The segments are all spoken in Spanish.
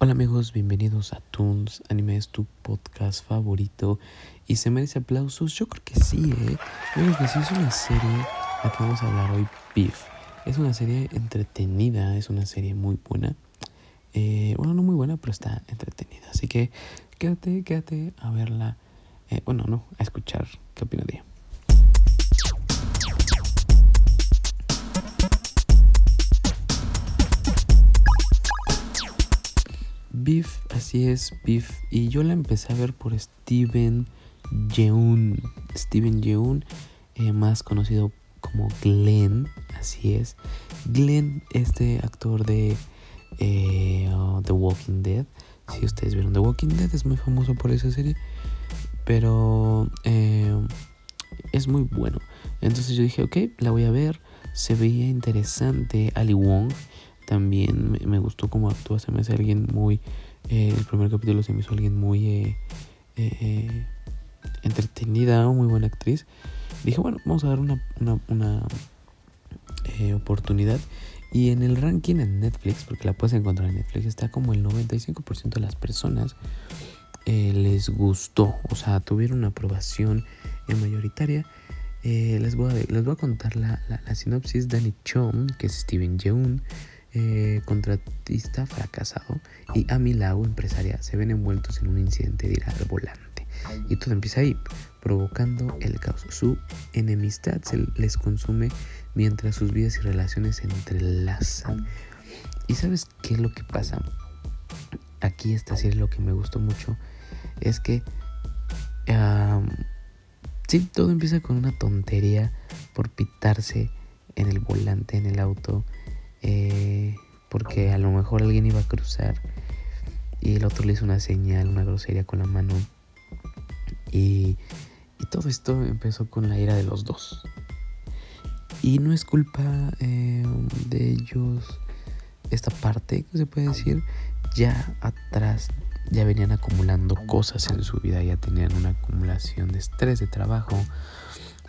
Hola amigos, bienvenidos a Toons Anime es tu podcast favorito y se merece aplausos. Yo creo que sí, ¿eh? Yo creo que sí es una serie la que vamos a hablar hoy, Beef. Es una serie entretenida, es una serie muy buena. Eh, bueno, no muy buena, pero está entretenida. Así que quédate, quédate a verla. Eh, bueno, no, a escuchar qué opina de ella. Beef, así es, Beef. Y yo la empecé a ver por Steven Yeun. Steven Yeun, eh, más conocido como Glenn, así es. Glenn, este actor de eh, oh, The Walking Dead. Si ustedes vieron The Walking Dead, es muy famoso por esa serie. Pero eh, es muy bueno. Entonces yo dije, ok, la voy a ver. Se veía interesante. Ali Wong también me, gustó cómo actúa. Se me hace alguien muy. Eh, el primer capítulo se me hizo alguien muy eh, eh, entretenida, muy buena actriz. Dije, bueno, vamos a dar una, una, oportunidad. Y en el ranking en Netflix, porque la puedes encontrar en Netflix, está como el 95% de las personas les gustó. O sea, tuvieron una aprobación en mayoritaria. les, voy a, les voy a contar la, la, sinopsis. Danny Chong, que es Steven Yeun, eh, contratista fracasado, y Amy Lau, empresaria, se ven envueltos en un incidente de ir al volante. Y todo empieza ahí, provocando el caos. Su enemistad se les consume mientras sus vidas y relaciones se entrelazan. ¿Y sabes qué es lo que pasa? Aquí esta serie lo que me gustó mucho es que sí, todo empieza con una tontería por pitarse en el volante, en el auto, eh, porque a lo mejor alguien iba a cruzar y el otro le hizo una señal, una grosería con la mano. Y, todo esto empezó con la ira de los dos. Y no es culpa eh, de ellos esta parte, que se puede decir, ya atrás ya venían acumulando cosas en su vida, ya tenían una acumulación de estrés de trabajo,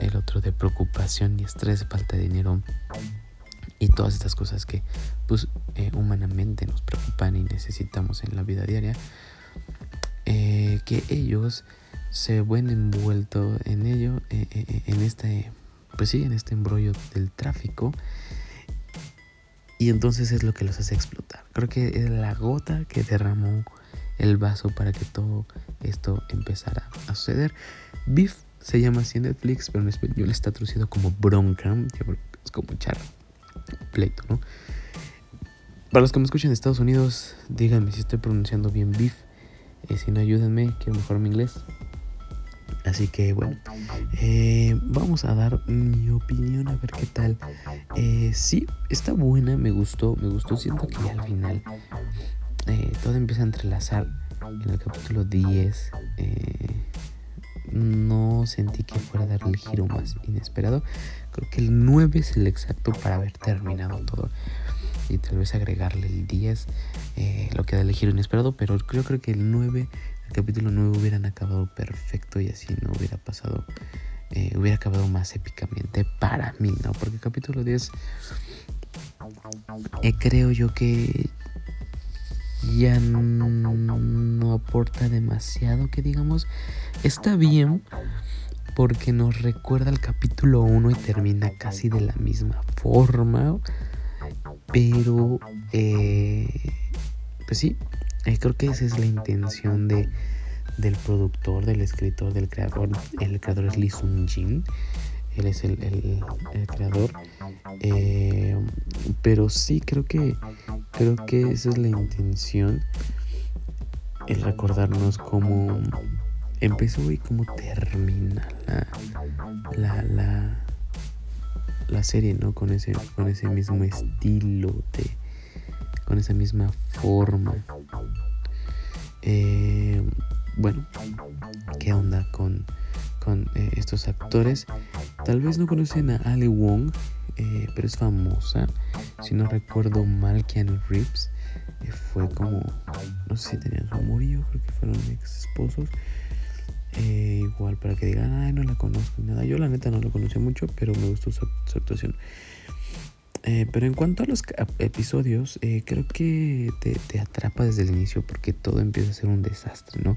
el otro de preocupación y estrés de falta de dinero y todas estas cosas que pues eh, humanamente nos preocupan y necesitamos en la vida diaria eh, que ellos se ven envueltos en ello eh, en este pues sí en este embrollo del tráfico y entonces es lo que los hace explotar. Creo que es la gota que derramó el vaso para que todo esto empezara a suceder. Beef se llama así en Netflix pero en español está traducido como bronca es como charro pleito, ¿no? Para los que me escuchan en Estados Unidos, díganme si estoy pronunciando bien beef. Eh, si no, ayúdenme, quiero mejorar mi inglés. Así que bueno, eh, vamos a dar mi opinión a ver qué tal. Eh, sí, está buena, me gustó, me gustó. Siento que al final todo empieza a entrelazar en el capítulo 10 no sentí que fuera a darle el giro más inesperado. Creo que el 9 es el exacto para haber terminado todo. Y tal vez agregarle el 10, eh, lo que da el giro inesperado. Pero creo, creo que el 9, el capítulo 9 hubieran acabado perfecto y así no hubiera pasado. Eh, hubiera acabado más épicamente para mí, ¿no? Porque el capítulo 10 eh, creo yo que ya no, aporta demasiado que digamos. Está bien porque nos recuerda el capítulo 1 y termina casi de la misma forma. Pero, eh, pues sí, eh, creo que esa es la intención de, del productor, del escritor, del creador. El creador es Lee Sung Jin. Él es el, el, creador. Eh, pero sí, creo que creo que esa es la intención. El recordarnos cómo empezó y cómo termina la, la, la, serie, ¿no? Con ese, con ese mismo estilo, de, con esa misma forma. Eh, bueno, ¿qué onda con, con eh, estos actores? Tal vez no conocen a Ali Wong, eh, pero es famosa. Si no recuerdo mal, Keanu Reeves fue como, no sé si tenían su amorío, creo que fueron ex esposos. Eh, igual para que digan, ay, no la conozco nada. Yo la neta no la conocí mucho, pero me gustó su, actuación. Eh, pero en cuanto a los episodios, eh, creo que te, atrapa desde el inicio porque todo empieza a ser un desastre, ¿no?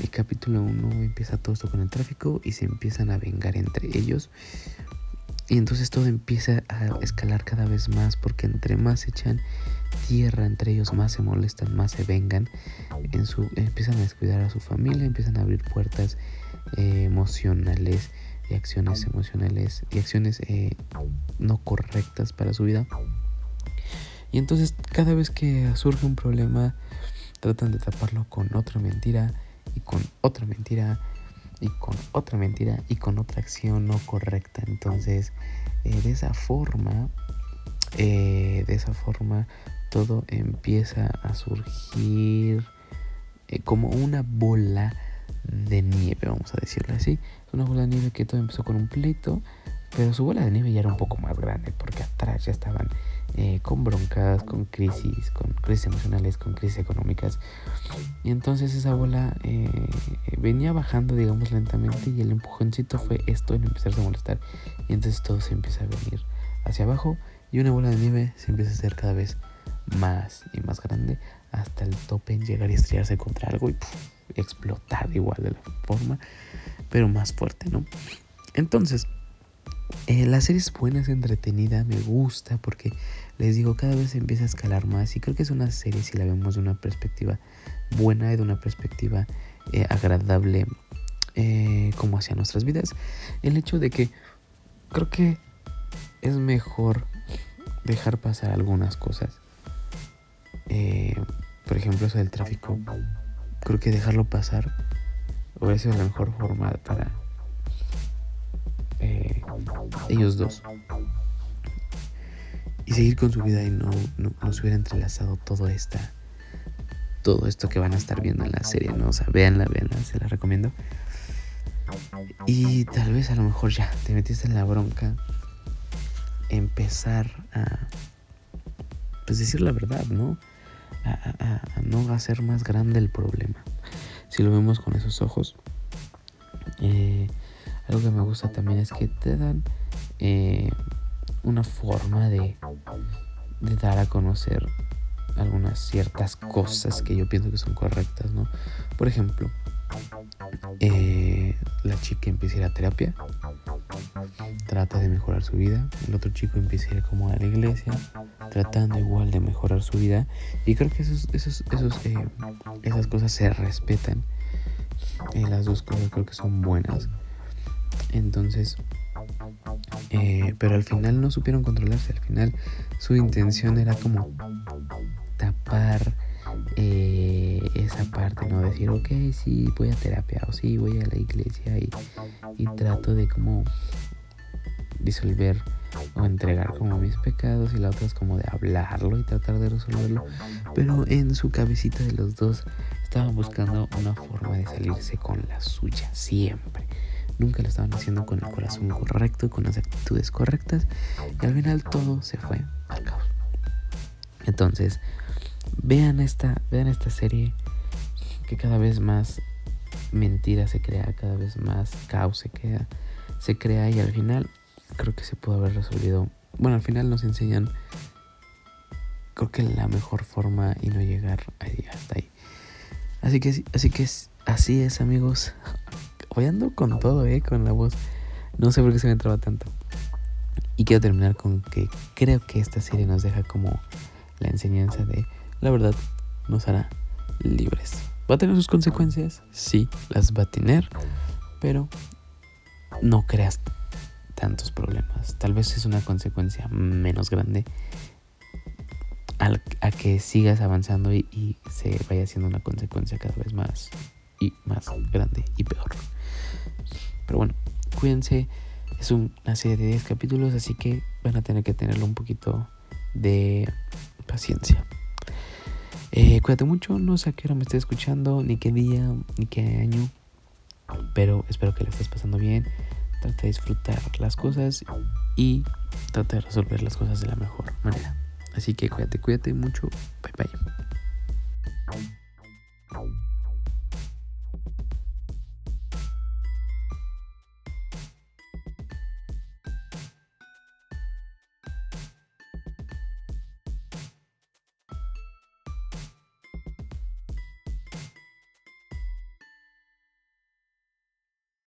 El capítulo 1 empieza todo esto con el tráfico y se empiezan a vengar entre ellos. Y entonces todo empieza a escalar cada vez más porque entre más echan tierra entre ellos, más se molestan, más se vengan. En su, empiezan a descuidar a su familia, empiezan a abrir puertas eh, emocionales y acciones emocionales y acciones eh, no correctas para su vida. Y entonces cada vez que surge un problema, tratan de taparlo con otra mentira y con otra mentira y con otra mentira y con otra acción no correcta. Entonces, eh, de esa forma, eh, de esa forma, todo empieza a surgir eh, como una bola de nieve, vamos a decirlo así. Una bola de nieve que todo empezó con un pleito, pero su bola de nieve ya era un poco más grande porque atrás ya estaban eh, con broncas, con crisis, con crisis emocionales, con crisis económicas. Y entonces esa bola eh, venía bajando, digamos, lentamente y el empujoncito fue esto en empezarse a molestar. Y entonces todo se empieza a venir hacia abajo y una bola de nieve se empieza a hacer cada vez más y más grande hasta el tope en llegar y estrellarse contra algo y explotar igual de la forma, pero más fuerte, ¿no? Entonces, eh, la serie es buena, es entretenida, me gusta porque les digo, cada vez empieza a escalar más y creo que es una serie si la vemos de una perspectiva buena y de una perspectiva eh, agradable eh, como hacia nuestras vidas. El hecho de que creo que es mejor dejar pasar algunas cosas. por ejemplo, eso del tráfico. Creo que dejarlo pasar hubiera sido la mejor forma para eh, ellos dos. Y seguir con su vida y no, no, se hubiera entrelazado todo esta todo esto que van a estar viendo en la serie, ¿no? O sea, véanla, véanla, se la recomiendo. Y tal vez a lo mejor ya te metiste en la bronca. Empezar a. Pues decir la verdad, ¿no? A, a no hacer más grande el problema. Si lo vemos con esos ojos. Eh, algo que me gusta también es que te dan eh, una forma de, dar a conocer algunas ciertas cosas que yo pienso que son correctas, ¿no? Por ejemplo, eh, la chica empieza a ir a terapia, trata de mejorar su vida, el otro chico empieza a ir como a la iglesia, tratando igual de mejorar su vida, y creo que esos, esos, esos, eh, esas cosas se respetan. las dos cosas creo que son buenas. Entonces, eh, pero al final no supieron controlarse. Al final su intención era como tapar eh, esa parte, ¿no? Decir, ok, sí, voy a terapia o sí, voy a la iglesia y, y trato de como disolver o entregar como mis pecados y la otra es como de hablarlo y tratar de resolverlo. Pero en su cabecita de los dos estaban buscando una forma de salirse con la suya, siempre nunca lo estaban haciendo con el corazón correcto, con las actitudes correctas, y al final todo se fue al caos. Entonces, vean esta, vean esta serie que cada vez más mentira se crea, cada vez más caos se crea, se crea y al final creo que se pudo haber resolvido. Bueno, al final nos enseñan creo que la mejor forma y no llegar ahí, hasta ahí. Así que así que así es, amigos. Hoy ando con todo, eh, con la voz. No sé por qué se me traba tanto. Y quiero terminar con que creo que esta serie nos deja como la enseñanza de la verdad nos hará libres. ¿Va a tener sus consecuencias? Sí, las va a tener. Pero no creas tantos problemas. Tal vez es una consecuencia menos grande a que sigas avanzando y se vaya siendo una consecuencia cada vez más y más grande y peor. Pero bueno, cuídense. Es una serie de 10 capítulos, así que van a tener que tenerlo un poquito de paciencia. Eh, cuídate mucho, no sé a qué hora me estés escuchando, ni qué día, ni qué año, pero espero que le estés pasando bien. Trata de disfrutar las cosas y trata de resolver las cosas de la mejor manera. Así que cuídate, cuídate mucho. Bye bye.